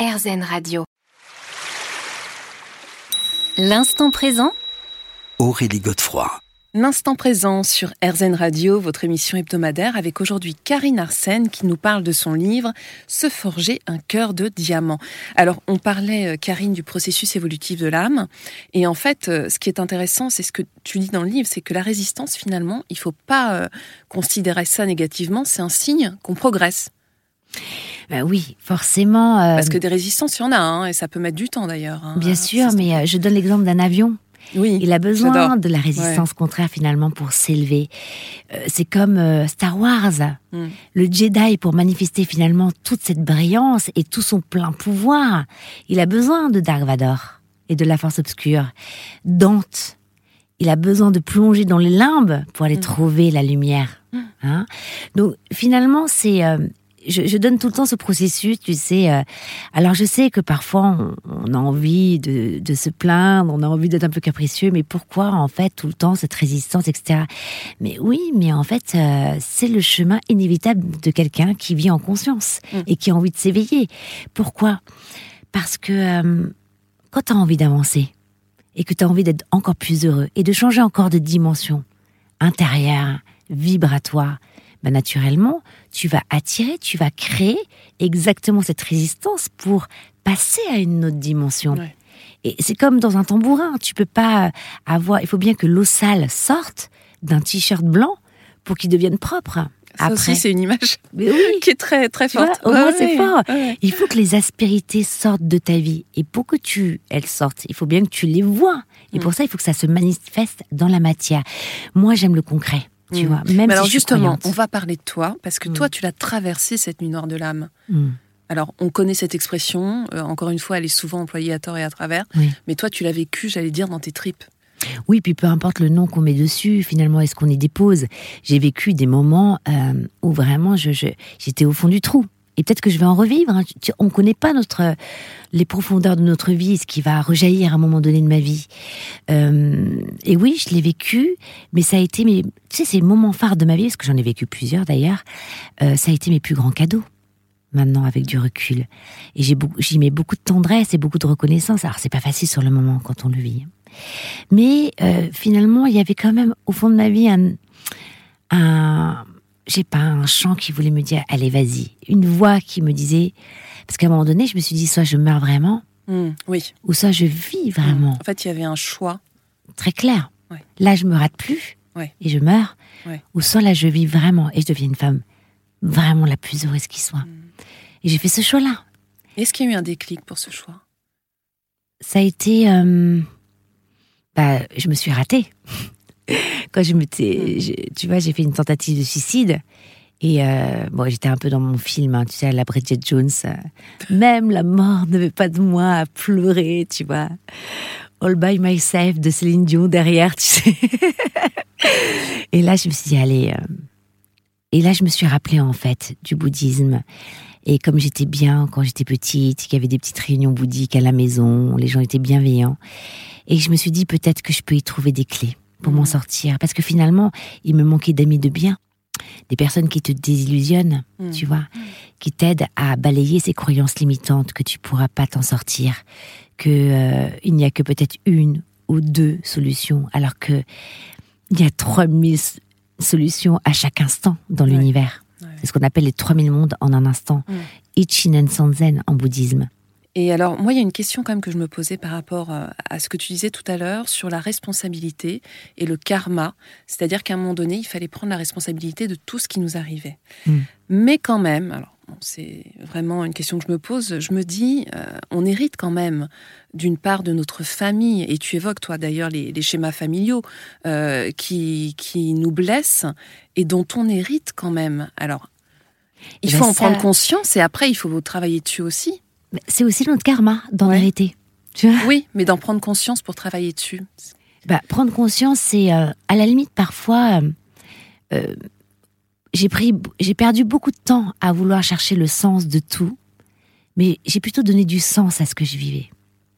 RZN Radio. L'instant présent Aurélie Godefroy. L'instant présent sur RZN Radio, votre émission hebdomadaire, avec aujourd'hui Karine Arsène qui nous parle de son livre Se forger un cœur de diamant. Alors, on parlait, euh, Karine, du processus évolutif de l'âme. Et en fait, euh, ce qui est intéressant, c'est ce que tu dis dans le livre, c'est que la résistance, finalement, il faut pas euh, considérer ça négativement, c'est un signe qu'on progresse. Ben oui, forcément. Parce que des résistances, il y en a, hein, et ça peut mettre du temps d'ailleurs. hein, Bien sûr, mais je donne l'exemple d'un avion. oui, Il a besoin de la résistance contraire finalement pour s'élever. Euh, c'est comme euh, Star Wars. Mm. Le Jedi, pour manifester finalement toute cette brillance et tout son plein pouvoir, il a besoin de Dark Vador et de la force obscure. Dante, il a besoin de plonger dans les limbes pour aller Mm. trouver la lumière. Hein Donc finalement, c'est... euh, je, je donne tout le temps ce processus, tu sais. euh, alors je sais que parfois on, on a envie de, de se plaindre, on a envie d'être un peu capricieux, mais pourquoi en fait tout le temps cette résistance, etc. Mais oui, mais en fait euh, c'est le chemin inévitable de quelqu'un qui vit en conscience Mm. et qui a envie de s'éveiller. Pourquoi? Parce que euh, quand tu as envie d'avancer et que tu as envie d'être encore plus heureux et de changer encore de dimension intérieure, vibratoire, bah naturellement, tu vas attirer, tu vas créer exactement cette résistance pour passer à une autre dimension. Ouais. Et c'est comme dans un tambourin, tu peux pas avoir, il faut bien que l'eau sale sorte d'un t-shirt blanc pour qu'il devienne propre. Ça Après, aussi, c'est une image Mais oui, qui est très, très Tu vois, forte. au moins, c'est fort. ouais. il faut que les aspérités sortent de ta vie. Et pour que tu elles sortent, il faut bien que tu les vois. Et Mm. pour ça, il faut que ça se manifeste dans la matière. Moi, j'aime le concret, tu Mm. vois. Même Mais alors si justement, on va parler de toi, parce que Mm. toi, tu l'as traversé cette nuit noire de l'âme. Mm. Alors, on connaît cette expression, euh, encore une fois, elle est souvent employée à tort et à travers, Oui. mais toi, tu l'as vécu, j'allais dire, dans tes tripes. Oui, puis peu importe le nom qu'on met dessus, finalement, est-ce qu'on y dépose? J'ai vécu des moments euh, où vraiment je, je- j'étais au fond du trou. Et peut-être que je vais en revivre. hein. On ne connaît pas notre, les profondeurs de notre vie, ce qui va rejaillir à un moment donné de ma vie. Euh, et oui, je l'ai vécu, mais ça a été mes, tu sais, ces moments phares de ma vie, parce que j'en ai vécu plusieurs d'ailleurs. euh, ça a été mes plus grands cadeaux. Maintenant, avec du recul, et j'y mets beaucoup de tendresse et beaucoup de reconnaissance. Alors, c'est pas facile sur le moment quand on le vit. Mais euh, finalement, il y avait quand même au fond de ma vie un j'ai pas un chant qui voulait me dire allez vas-y, une voix qui me disait parce qu'à un moment donné, je me suis dit soit je meurs vraiment Mm, oui. ou soit je vis vraiment. En fait, il y avait un choix. Très clair. Ouais. Là, je me rate plus Ouais. et je meurs. Ouais. Ou soit là, je vis vraiment et je deviens une femme vraiment la plus heureuse qui soit. Mm. Et j'ai fait ce choix-là. Est-ce qu'il y a eu un déclic pour ce choix? Ça a été. euh, bah, je me suis ratée. Quand je m'étais. je- Tu vois, j'ai fait une tentative de suicide. Et euh, bon, j'étais un peu dans mon film, hein, tu sais, à la Bridget Jones. euh, Même la mort ne veut pas de moi à pleurer, tu vois. All by myself de Céline Dion derrière, tu sais. et là, je me suis dit, allez. euh, Et là, je me suis rappelé, en fait, du bouddhisme. Et comme j'étais bien quand j'étais petite, qu'il y avait des petites réunions bouddhiques à la maison, les gens étaient bienveillants. Et je me suis dit peut-être que je peux y trouver des clés pour m'en sortir. Parce que finalement, il me manquait d'amis de bien. Des personnes qui te désillusionnent, Mm. tu vois, qui t'aident à balayer ces croyances limitantes que tu pourras pas t'en sortir, que euh, il n'y a que peut-être une ou deux solutions, alors que il y a 3000 s- solutions à chaque instant dans Ouais. l'univers. Ouais. C'est ce qu'on appelle les 3000 mondes en un instant. Mm. Ichinen Sanzen en bouddhisme. Et alors, moi, il y a une question quand même que je me posais par rapport euh, à ce que tu disais tout à l'heure sur la responsabilité et le karma. C'est-à-dire qu'à un moment donné, il fallait prendre la responsabilité de tout ce qui nous arrivait. Mm. Mais quand même, alors bon, c'est vraiment une question que je me pose, je me dis, euh, on hérite quand même d'une part de notre famille, et tu évoques toi d'ailleurs les, les schémas familiaux euh, qui, qui nous blessent et dont on hérite quand même. Alors, il Eh faut ben en ça- prendre conscience et après, il faut travailler dessus aussi. C'est aussi notre karma d'en Ouais. hériter. Tu vois Oui, mais d'en prendre conscience pour travailler dessus. Bah, prendre conscience, c'est euh, à la limite parfois. euh, euh, j'ai pris, j'ai perdu beaucoup de temps à vouloir chercher le sens de tout, mais j'ai plutôt donné du sens à ce que je vivais.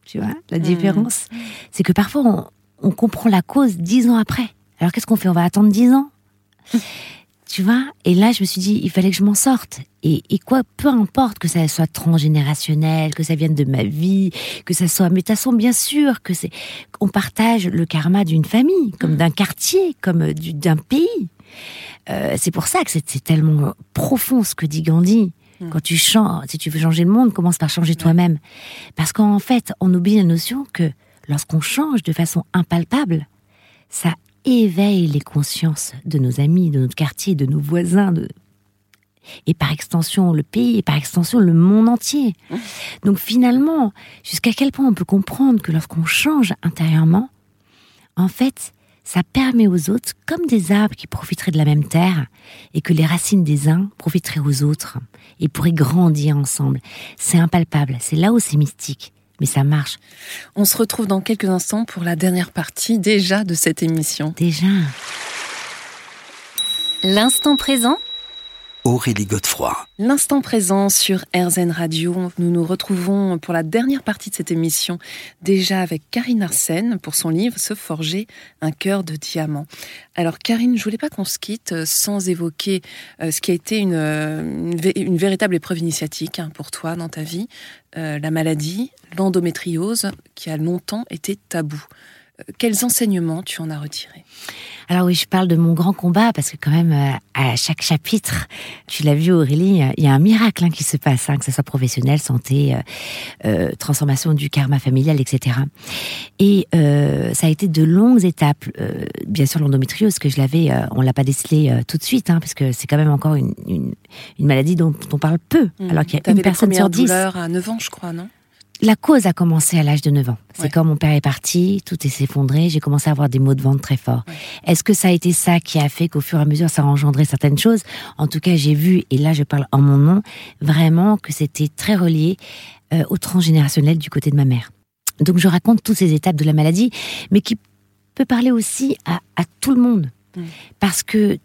Tu vois la Mhm. différence, c'est que parfois on, on comprend la cause dix ans après. Alors qu'est-ce qu'on fait? On va attendre dix ans? Tu vois Et là, je me suis dit, il fallait que je m'en sorte. Et, et, quoi, peu importe que ça soit transgénérationnel, que ça vienne de ma vie, que ça soit, mais de toute façon, bien sûr que c'est, on partage le karma d'une famille, comme d'un quartier, comme d'un pays. Euh, c'est pour ça que c'est tellement profond ce que dit Gandhi. Mm. Quand tu changes, si tu veux changer le monde, commence par changer toi-même. Parce qu'en fait, on oublie la notion que lorsqu'on change de façon impalpable, ça éveille les consciences de nos amis, de notre quartier, de nos voisins, et par extension le pays, et par extension le monde entier. Donc finalement, jusqu'à quel point on peut comprendre que lorsqu'on change intérieurement, en fait, ça permet aux autres, comme des arbres qui profiteraient de la même terre, et que les racines des uns profiteraient aux autres, et pourraient grandir ensemble. C'est impalpable, c'est là où c'est mystique, mais ça marche. On se retrouve dans quelques instants pour la dernière partie déjà de cette émission. Déjà. L'instant présent Aurélie Godefroy. L'instant présent sur RZN Radio. Nous nous retrouvons pour la dernière partie de cette émission, déjà avec Karine Arsène pour son livre Se forger un cœur de diamant. Alors Karine, je voulais pas qu'on se quitte sans évoquer euh, ce qui a été une, une, véritable épreuve initiatique hein, pour toi dans ta vie, euh, la maladie, l'endométriose, qui a longtemps été tabou. Quels enseignements tu en as retirés? Alors oui, je parle de mon grand combat parce que quand même, euh, à chaque chapitre, tu l'as vu Aurélie, il y a un miracle hein, qui se passe, hein, que ce soit professionnel, santé, euh, euh, transformation du karma familial, etc. Et ça a été de longues étapes. bien sûr, l'endométriose, que je l'avais, on l'a pas décelé tout de suite, hein, parce que c'est quand même encore une, une, maladie dont, on parle peu, mmh. alors qu'il y a une personne sur dix. à 9 ans, je crois, non? La cause a commencé à l'âge de 9 ans. C'est quand mon père est parti, tout s'est effondré, j'ai commencé à avoir des maux de ventre très forts. Est-ce que ça a été ça qui a fait qu'au fur et à mesure ça a engendré certaines choses? En tout cas, j'ai vu, et là je parle en mon nom, vraiment que c'était très relié euh, au transgénérationnel du côté de ma mère. Donc je raconte toutes ces étapes de la maladie, mais qui peut parler aussi à, tout le monde. Parce que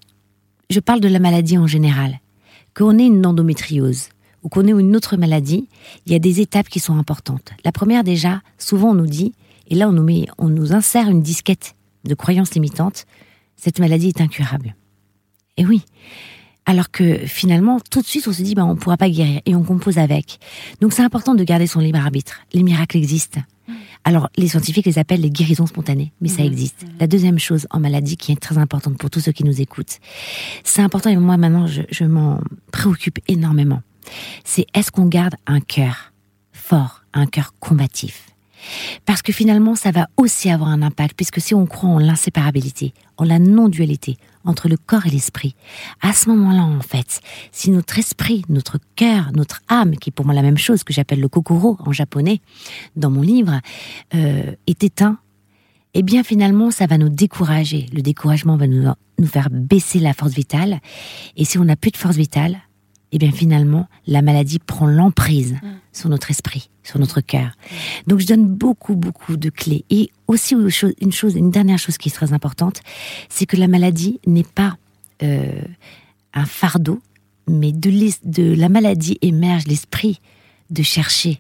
je parle de la maladie en général. Qu'on ait une endométriose, ou qu'on ait une autre maladie, il y a des étapes qui sont importantes. La première déjà, souvent on nous dit, et là on nous met, on nous insère une disquette de croyances limitantes, cette maladie est incurable. Et oui. Alors que finalement, tout de suite, on se dit, ben, on ne pourra pas guérir et on compose avec. Donc c'est important de garder son libre arbitre. Les miracles existent. Alors, les scientifiques les appellent les guérisons spontanées, mais ça mmh. existe. Mmh. La deuxième chose en maladie qui est très importante pour tous ceux qui nous écoutent, c'est important et moi maintenant, je m'en préoccupe énormément c'est est-ce qu'on garde un cœur fort, un cœur combatif? Parce que finalement, ça va aussi avoir un impact, puisque si on croit en l'inséparabilité, en la non-dualité entre le corps et l'esprit, à ce moment-là, en fait, si notre esprit, notre cœur, notre âme, qui est pour moi la même chose que j'appelle le kokoro en japonais, dans mon livre, euh, est éteint, eh bien finalement, ça va nous décourager. Le découragement va nous, nous faire baisser la force vitale. Et si on n'a plus de force vitale, et bien finalement, la maladie prend l'emprise mm. sur notre esprit, sur notre cœur. Donc je donne beaucoup, beaucoup de clés. Et aussi une chose, une dernière chose qui est très importante, c'est que la maladie n'est pas euh, un fardeau, mais de, de la maladie émerge l'esprit de chercher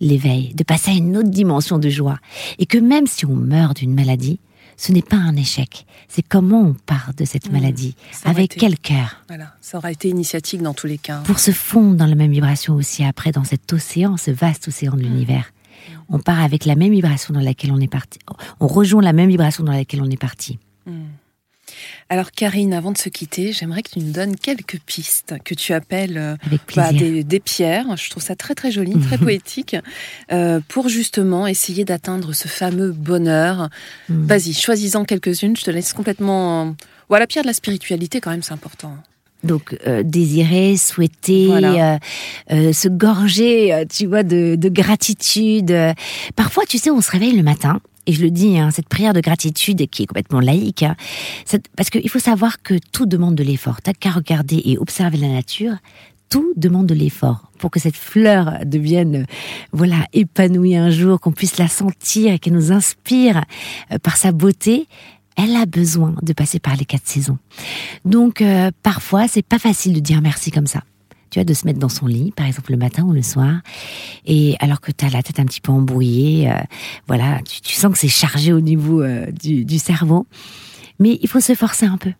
l'éveil, de passer à une autre dimension de joie. Et que même si on meurt d'une maladie, ce n'est pas un échec. C'est comment on part de cette mmh. maladie. avec quel cœur Voilà, ça aura été initiatique dans tous les cas. Pour se fondre dans la même vibration aussi après, dans cet océan, ce vaste océan de mmh. l'univers. On part avec la même vibration dans laquelle on est parti. On rejoint la même vibration dans laquelle on est parti. Mmh. Alors Karine, avant de se quitter, j'aimerais que tu nous donnes quelques pistes que tu appelles euh, bah, des, pierres. Je trouve ça très très joli, très poétique, euh, pour justement essayer d'atteindre ce fameux bonheur. Mm. Vas-y, choisis-en quelques-unes. Je te laisse complètement. Voilà, la pierre de la spiritualité, quand même, c'est important. Donc euh, désirer, souhaiter, se gorger, tu vois, de, de gratitude. Parfois, tu sais, on se réveille le matin et je le dis, hein, cette prière de gratitude qui est complètement laïque, hein, parce qu'il faut savoir que tout demande de l'effort. T'as qu'à regarder et observer la nature, tout demande de l'effort pour que cette fleur devienne, voilà, épanouie un jour, qu'on puisse la sentir et qu'elle nous inspire euh, par sa beauté. Elle a besoin de passer par les quatre saisons. Donc euh, parfois, c'est pas facile de dire merci comme ça tu vois, de se mettre dans son lit, par exemple le matin ou le soir, et alors que tu as la tête un petit peu embrouillée, euh, voilà, tu, sens que c'est chargé au niveau euh, du, cerveau, mais il faut se forcer un peu.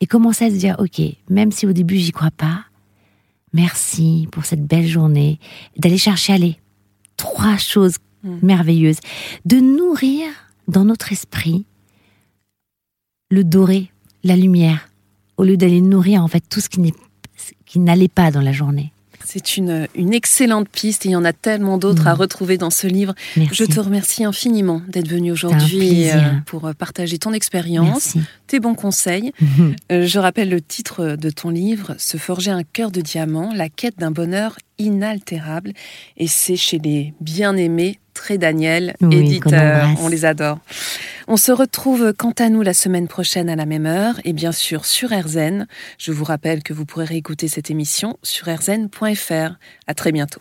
et commencer à se dire, ok, même si au début j'y crois pas, merci pour cette belle journée, d'aller chercher aller trois choses Mm. merveilleuses, de nourrir dans notre esprit le doré, la lumière, au lieu d'aller nourrir en fait tout ce qui n'est qui n'allait pas dans la journée. C'est une, une excellente piste et il y en a tellement d'autres Mm. à retrouver dans ce livre. Merci. Je te remercie infiniment d'être venu aujourd'hui euh, pour partager ton expérience, tes bons conseils. Euh, Je rappelle le titre de ton livre, Se forger un cœur de diamant, la quête d'un bonheur inaltérable. Et c'est chez les bien-aimés Très Daniel, Oui, éditeur. On les adore. On se retrouve quant à nous la semaine prochaine à la même heure et bien sûr sur RZN. Je vous rappelle que vous pourrez réécouter cette émission sur rzn.fr. À très bientôt.